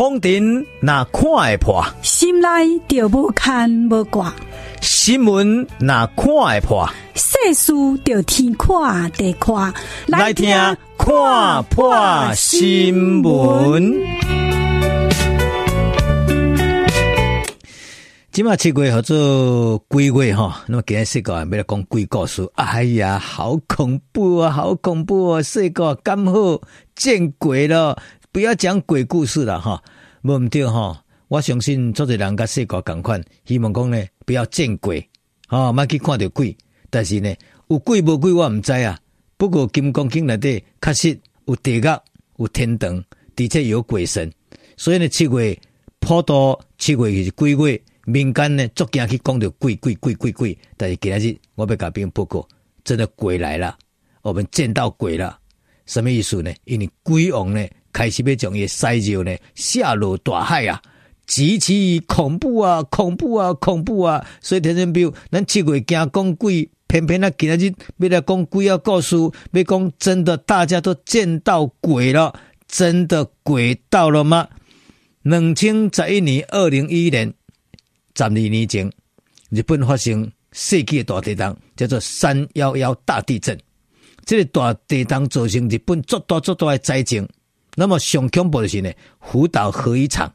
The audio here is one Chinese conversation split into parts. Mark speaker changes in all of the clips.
Speaker 1: 风尘那看会破，
Speaker 2: 心内就无牵无挂；
Speaker 1: 新闻那看会破，
Speaker 2: 世事就天看地看。
Speaker 1: 来听看破新闻。今嘛七月合作鬼月哈，那么今日四个人要来讲鬼故事。哎呀，好恐怖啊，好恐怖啊！四个刚好见鬼了。不要讲鬼故事了哈，无毋对哈。我相信做侪人甲世界共款，希望讲呢不要见鬼，哈，莫去看到鬼。但是呢，有鬼无鬼我毋知啊。不过金刚经内底确实有地狱，有天堂，的确有鬼神。所以呢，七月普渡，七月就是鬼月，民间呢逐惊去讲到鬼鬼鬼鬼鬼。但是今日我要甲别人报告，真的鬼来了，我们见到鬼了。什么意思呢？因为鬼王呢。开始要将伊塞入呢下落大海啊，极其恐怖啊，恐怖啊，恐怖啊！所以天生比如咱七月惊讲鬼，偏偏啊今日要来讲鬼啊故事，要讲真的，大家都见到鬼了，真的鬼到了吗？两千十一年，二零一一年，十二年前，日本发生世纪大地震，叫做三幺幺大地震。这个大地震造成日本足大足大的灾情。那么上恐怖的是呢，福岛核一厂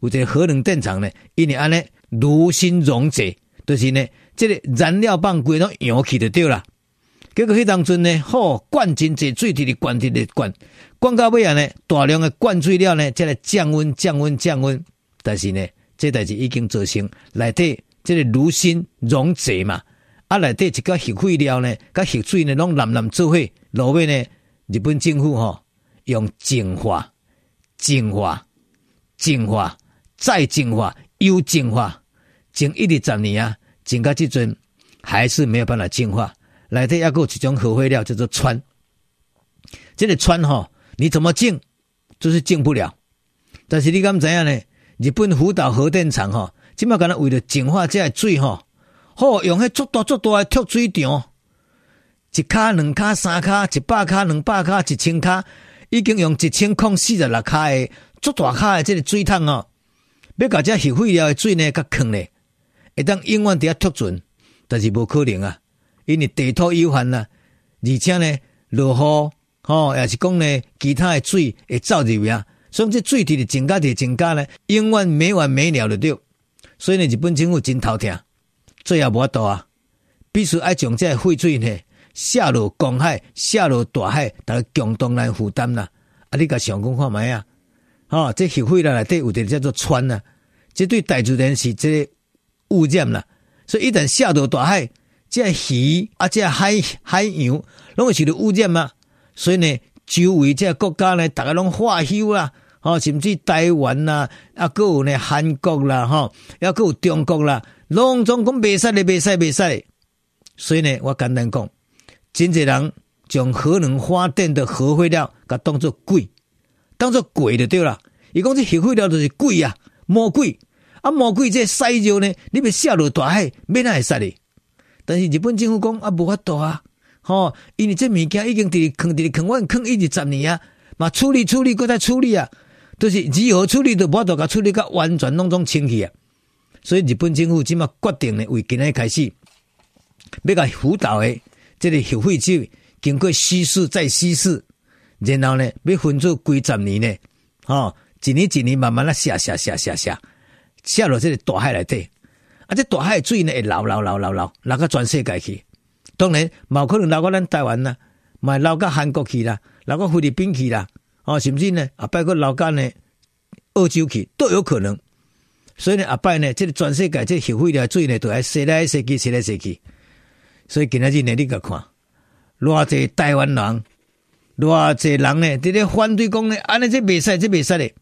Speaker 1: 有一个核能电厂呢，因为安尼炉心熔解，就是呢，这个燃料棒规拢扬起就对了。结果迄当阵呢，好灌真济水，直直灌直直灌，灌到尾啊呢，大量的灌水了呢，才来降温降温降温。但是呢，这代志已经造成内底这个炉心熔解嘛，啊内底一个核废料呢，甲核水呢拢蓝蓝做伙，落尾呢，日本政府吼。用净化、净化、净化、再净化、又净化，净一二十年啊，净到即阵还是没有办法净化。内底还有一种核废料叫做氚，这个氚哈，你怎么净就是净不了。但是你敢知影呢？日本福岛核电厂哈，即马敢若为了净化这水哈，好用迄足大足大的脱水场，一卡、两卡、三卡，一百卡、两百卡、一千卡。已经用一千空四十六卡的足大卡的这个水桶哦，要把这核废料的水呢，甲囥咧，会当永远伫遐脱存，但是无可能啊，因为地土有限啊，而且呢，落雨吼，也是讲呢，其他的水会走入去啊，所以这水体的增加的增加呢，永远没完没了的对，所以呢，日本政府真头疼，最后无法度啊，必须爱将这废水呢。下落公海，下落大海，大家共同来负担啦。啊，你甲想讲看觅啊？吼，这协会啦内底有点叫做川啊，这对大自然是这个污染啦。所以一旦下落大海，这鱼啊，这海海洋拢会受到污染嘛。所以呢，周围这个国家呢，大家拢化休啦，吼，甚至台湾啦，啊，搁有呢韩国啦，吼，还搁有中国啦，拢总讲袂使咧，袂使袂使。所以呢，我简单讲。真济人将核能发电的核废料，甲当作鬼，当作鬼就对了。伊讲这核废料就是鬼啊，魔鬼啊，魔鬼这塞入呢，你别下落大海，免那会使哩。但是日本政府讲啊，无法度啊，吼，因为这物件已经伫坑伫坑湾坑一直十年啊，嘛处理处理搁再处理啊，都、就是如何处理都无法度甲处理甲完全拢总清气啊。所以日本政府即马决定呢，为今日开始要甲辅导诶。这个核废水经过稀释再稀释，然后呢，要分做几十年呢？哦，一年一年慢慢的下下下下下下落这个大海内底，啊，这大海的水呢会流流流流流流到全世界去。当然，冇可能流到咱台湾啦，咪流到韩国去啦，流到菲律宾去啦，哦，甚至呢，啊，包括流到呢澳洲去都有可能。所以呢，阿拜呢，这个全世界这个核废料水呢，都爱洗来洗去，洗来洗去。所以今仔日呢，你个看，偌济台湾人，偌济人呢，伫咧反对讲呢，安尼这袂使，这袂使咧。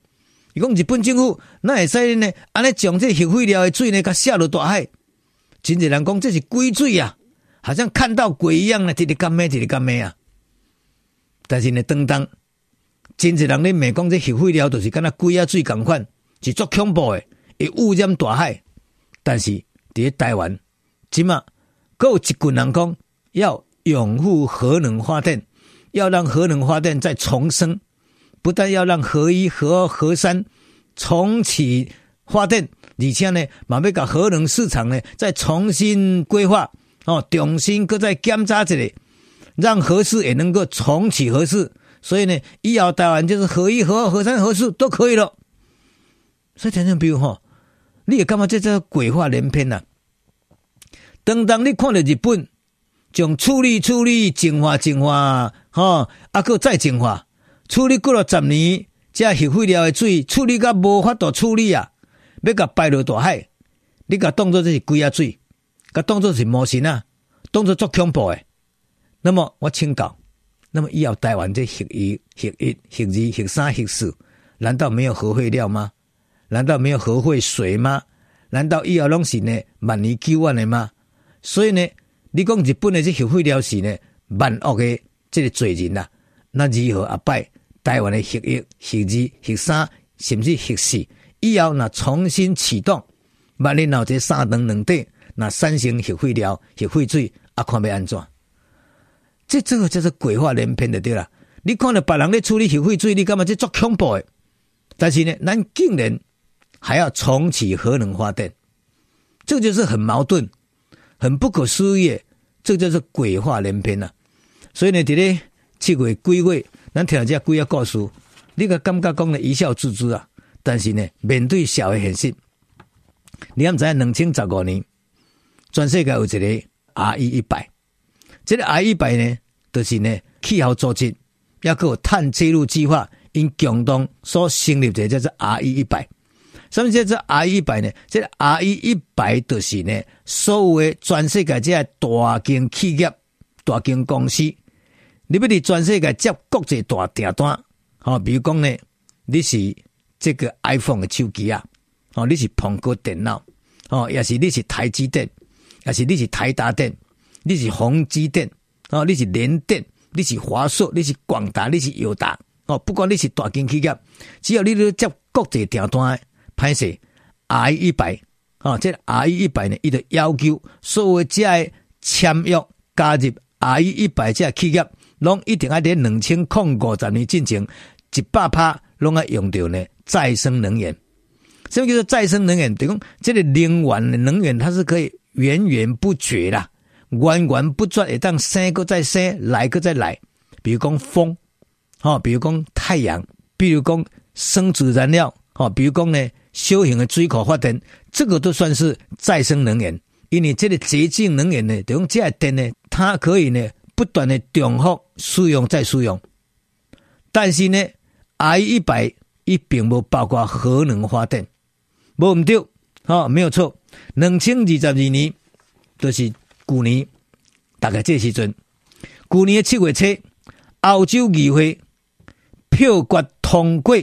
Speaker 1: 伊讲日本政府，那会使呢？安尼将这核废料的水呢，甲下落大海。真济人讲这是鬼水啊，好像看到鬼一样呢，直直干咩，直直干咩啊。但是呢，当当真济人咧，骂讲这核废料就是敢若鬼啊水共款，是足恐怖的，会污染大海。但是伫咧台湾，即嘛。够有一群人讲要拥护核能发电，要让核能发电再重生，不但要让核一、核二、核三重启发电，而且呢，马要把核能市场呢再重新规划哦，重新搁再检查一下，让核四也能够重启核四。所以呢，以后台湾就是核一、核二、核三、核四都可以了。所以听众朋友哈，你也干嘛在这鬼话连篇呢、啊？当当你看到日本将处理处理净化净化，哈，啊，搁再净化，处理过了十年，这核废料的水处理到无法度处理啊，要甲排落大海，你甲当作这是鬼啊水，甲当作是魔神啊，当作足恐怖诶。那么我请教，那么以后台湾这核一、核一、核二、核三、核四，难道没有核废料吗？难道没有核废水吗？难道以后拢是呢万年久远的吗？所以呢，你讲日本的这核废料是呢万恶的这个罪人呐、啊，那如何阿拜台湾的核一、核二、核三，甚至核四，以后那重新启动，万一闹这三等两短，那产生核废料、核废水，啊，看要安怎？这这个就是鬼话连篇的对啦。你看到别人咧处理核废水，你干嘛这做恐怖的？但是呢，咱竟然还要重启核能发电，这就是很矛盾。很不可思议，这就是鬼话连篇呐、啊！所以呢，这个七月几月，咱听了这几个故事，你个感觉讲的一笑置之啊。但是呢，面对社会现实，你知在两千十五年，全世界有一个 R 一一百，这个 R 一百呢，就是呢气候组织，也个碳记录计划，因共同所成立的，叫做 R 一一百。什么叫做 R 一百呢？这个 R 一百就是呢，所谓全世界这大型企业、大型公司，你不得全世界接国际大订单，好，比如讲呢，你是这个 iPhone 的手机啊，哦，你是苹果电脑，哦，也是你是台积电，也是你是台达电，你是宏基电，哦，你是联电，你是华硕，你是广达，你是友达，哦，不管你是大型企业，只要你都接国际订单。拍摄 R 一百啊，这 R 一百呢，伊就要求所有这签约加入 R 一百这企业，拢一定要在两千零五十年进行一百趴，拢要用到呢再生能源。什么叫做再生能源？等于讲这个能源能源，它是可以源源不绝啦，源源不绝会当生个再生，来个再来。比如讲风，哈，比如讲太阳，比如讲生质燃料，哈，比如讲呢。小型的水库发电，这个都算是再生能源，因为这个洁净能源呢，等于这电呢，它可以呢不断的重复使用再使用。但是呢，I 一百一并不包括核能发电，无唔对，哈，没有错。两千二十二年，就是去年，大概这时阵，去年的七月七，澳洲议会票决通过。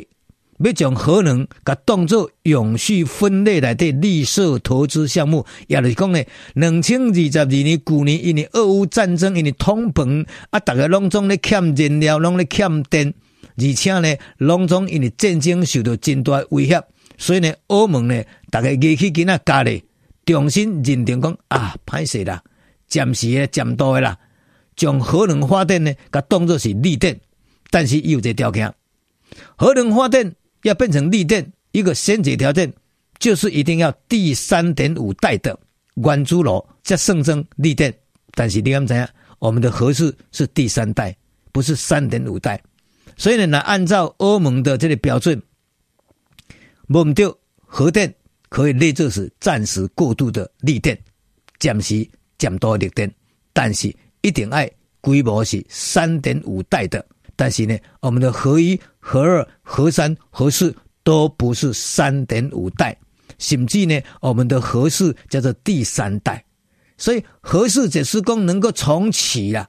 Speaker 1: 要将核能甲当作永续分类来的绿色投资项目，也就是讲呢，两千二十二年去年因为俄乌战争，因为通膨啊，大家拢总咧欠燃料，拢咧欠电，而且呢，拢总因为战争受到真大威胁，所以呢，欧盟呢，大家热气给那加咧，重新认定讲啊，歹势啦，暂时的暂多的啦，将核能发电呢，甲当作是绿电，但是有一个条件，核能发电。要变成绿电，一个先决条件就是一定要第三点五代的原子炉才算成绿电。但是你看怎样？我们的核四是第三代，不是三点五代。所以呢，按照欧盟的这个标准，我们就核电可以列作是暂时过渡的绿电，暂时减多绿电，但是一定要规模是三点五代的。但是呢，我们的核一、核二、核三、核四都不是三点五代，甚至呢，我们的核四叫做第三代。所以核四这施工能够重启了，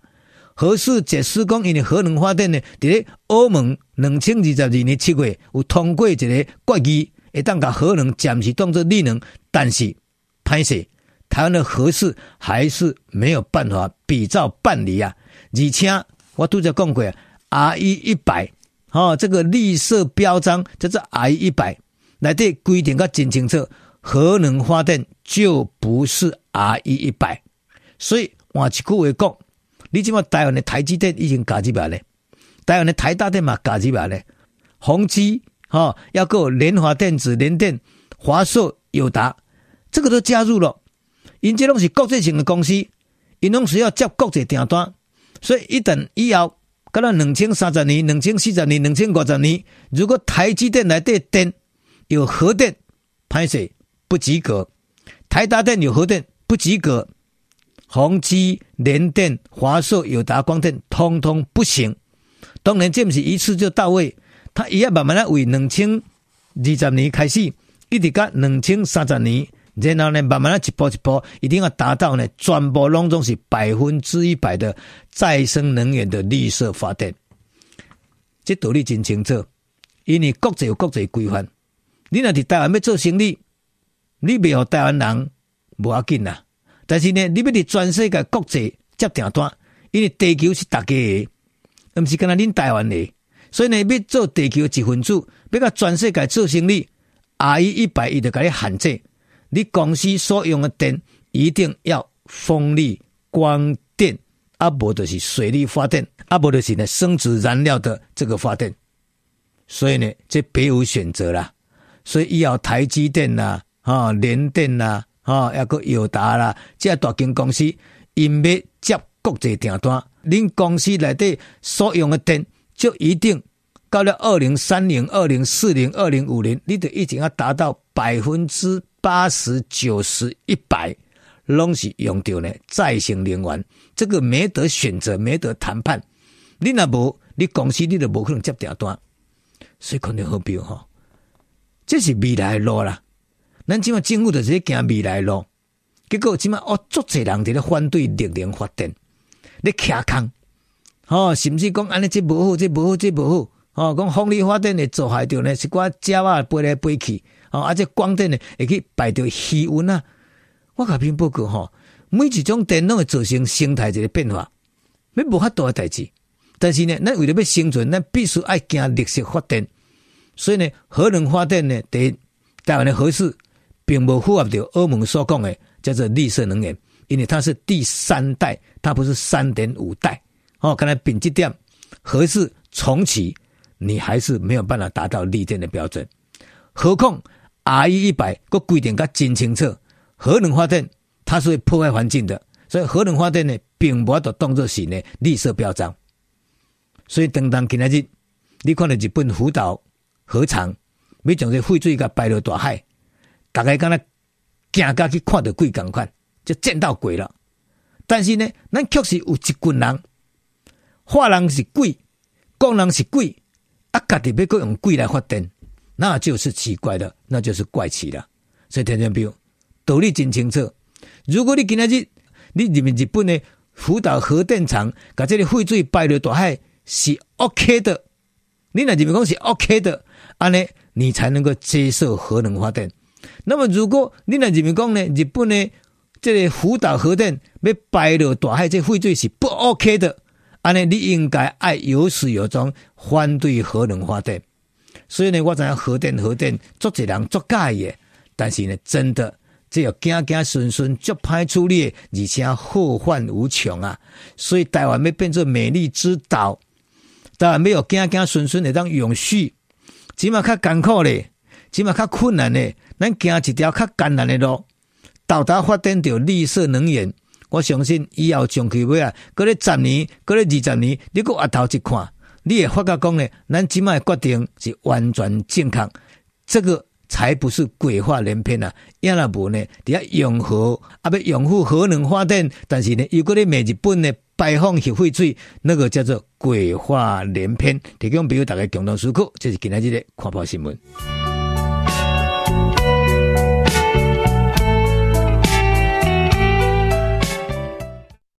Speaker 1: 核四这施工因为核能发电呢，在欧盟两千二十二年七月有通过一个决议，会当把核能暂时当作绿能，但是拍摄台湾的核四还是没有办法比照办理啊。而且我都在讲过。R 一一百，哦，这个绿色标章叫做 R E 一百，来对规定个真清楚，核能发电就不是 R 一一百，所以换一句话讲，你即么台湾的台积电已经加入来了，台湾的台大电嘛加入来了，宏基哈，要够联华电子、联电、华硕、友达，这个都加入了。因这拢是国际性的公司，因拢是要接国际订单，所以一等以后，到了两千三十年、两千四十年、两千五十年，如果台积电来对电有核电，歹势不及格；台达电有核电不及格。宏基、联电、华硕、友达、光电，通通不行。当然，这不是一次就到位，他也要慢慢来为两千二十年开始，一直到两千三十年，然后呢，慢慢来一步一步，一定要达到呢，全部拢总是百分之一百的再生能源的绿色发电。这道理真清楚，因为国际有国际规范，你若伫台湾要做生意，你袂互台湾人无要紧呐。但是呢，你要伫全世界国际接订单，因为地球是大家的，毋是干那恁台湾的，所以呢，要做地球一份子，要甲全世界做生意，RE 一百伊就甲你限制，你公司所用的电一定要风力、光电，啊无就是水力发电，啊无就是呢生殖燃料的这个发电，所以呢，这别无选择啦，所以以后台积电啦，啊联电啦。啊，抑个友达啦，这大间公司因要接国际订单，恁公司内底所用的电就一定到了二零三零、二零四零、二零五零，你得一定要达到百分之八十九十一百，拢是用掉呢再生能源，这个没得选择，没得谈判。你若无，你公司你就无可能接订单，所以肯定好标吼，这是未来的路啦。咱即马政府就是行未来的路，结果即马哦，足侪人伫咧反对绿能发展，咧卡空，吼，甚至讲安尼即无好，即无好，即无好，吼，讲风力发电会做害着呢，是寡鸟仔飞来飞去，啊，而且光电呢会去排着气温啊。我甲篇报告吼，每一种电脑会造成生态一个变化，要无法度诶代志。但是呢，咱为了要生存，咱必须爱行绿色发电，所以呢，核能发电呢，第一台湾的核四。并不符合着欧盟所讲的叫做绿色能源，因为它是第三代，它不是三点五代。哦，看来品质点核四重启，你还是没有办法达到绿电的标准。何况 RE 一百个规定较真清楚，核能发电它是会破坏环境的，所以核能发电呢，并无法度当作是呢绿色标章。所以当当今仔日，你看到日本福岛核厂要将这废水甲排入大海。大概刚才行过去看到鬼共款，就见到鬼了。但是呢，咱确实有一群人，话人是鬼，讲人是鬼，啊，家己要搁用鬼来发电，那就是奇怪的，那就是怪奇的。所以听众朋友，道理真清楚。如果你今仔日你认为日本的福岛核电厂，把这个废水排入大海是 OK 的，你那入面讲是 OK 的，安尼你才能够接受核能发电。那么，如果你那认为讲呢，日本呢，这个福岛核电要排入大海，这废水是不 OK 的，安尼你应该爱有始有终反对核能发电。所以呢，我知影核电核电做一人做假的，但是呢，真的只有惊惊顺顺足歹处理，而且后患无穷啊！所以台湾要变成美丽之岛，当然没有惊惊顺顺的当永续，起码较艰苦咧，起码较困难咧。咱行一条较艰难的路，到达发展到绿色能源，我相信以后长期尾啊，过咧十年，过咧二十年，你搁回头一看，你也发觉讲呢，咱即卖决定是完全健康，这个才不是鬼话连篇啊！要那无呢，底下永和啊，要拥护核能发电，但是呢，如果你美日本呢排放核废水，那个叫做鬼话连篇。提供朋友大家共同思考，这是今天日的看报新闻。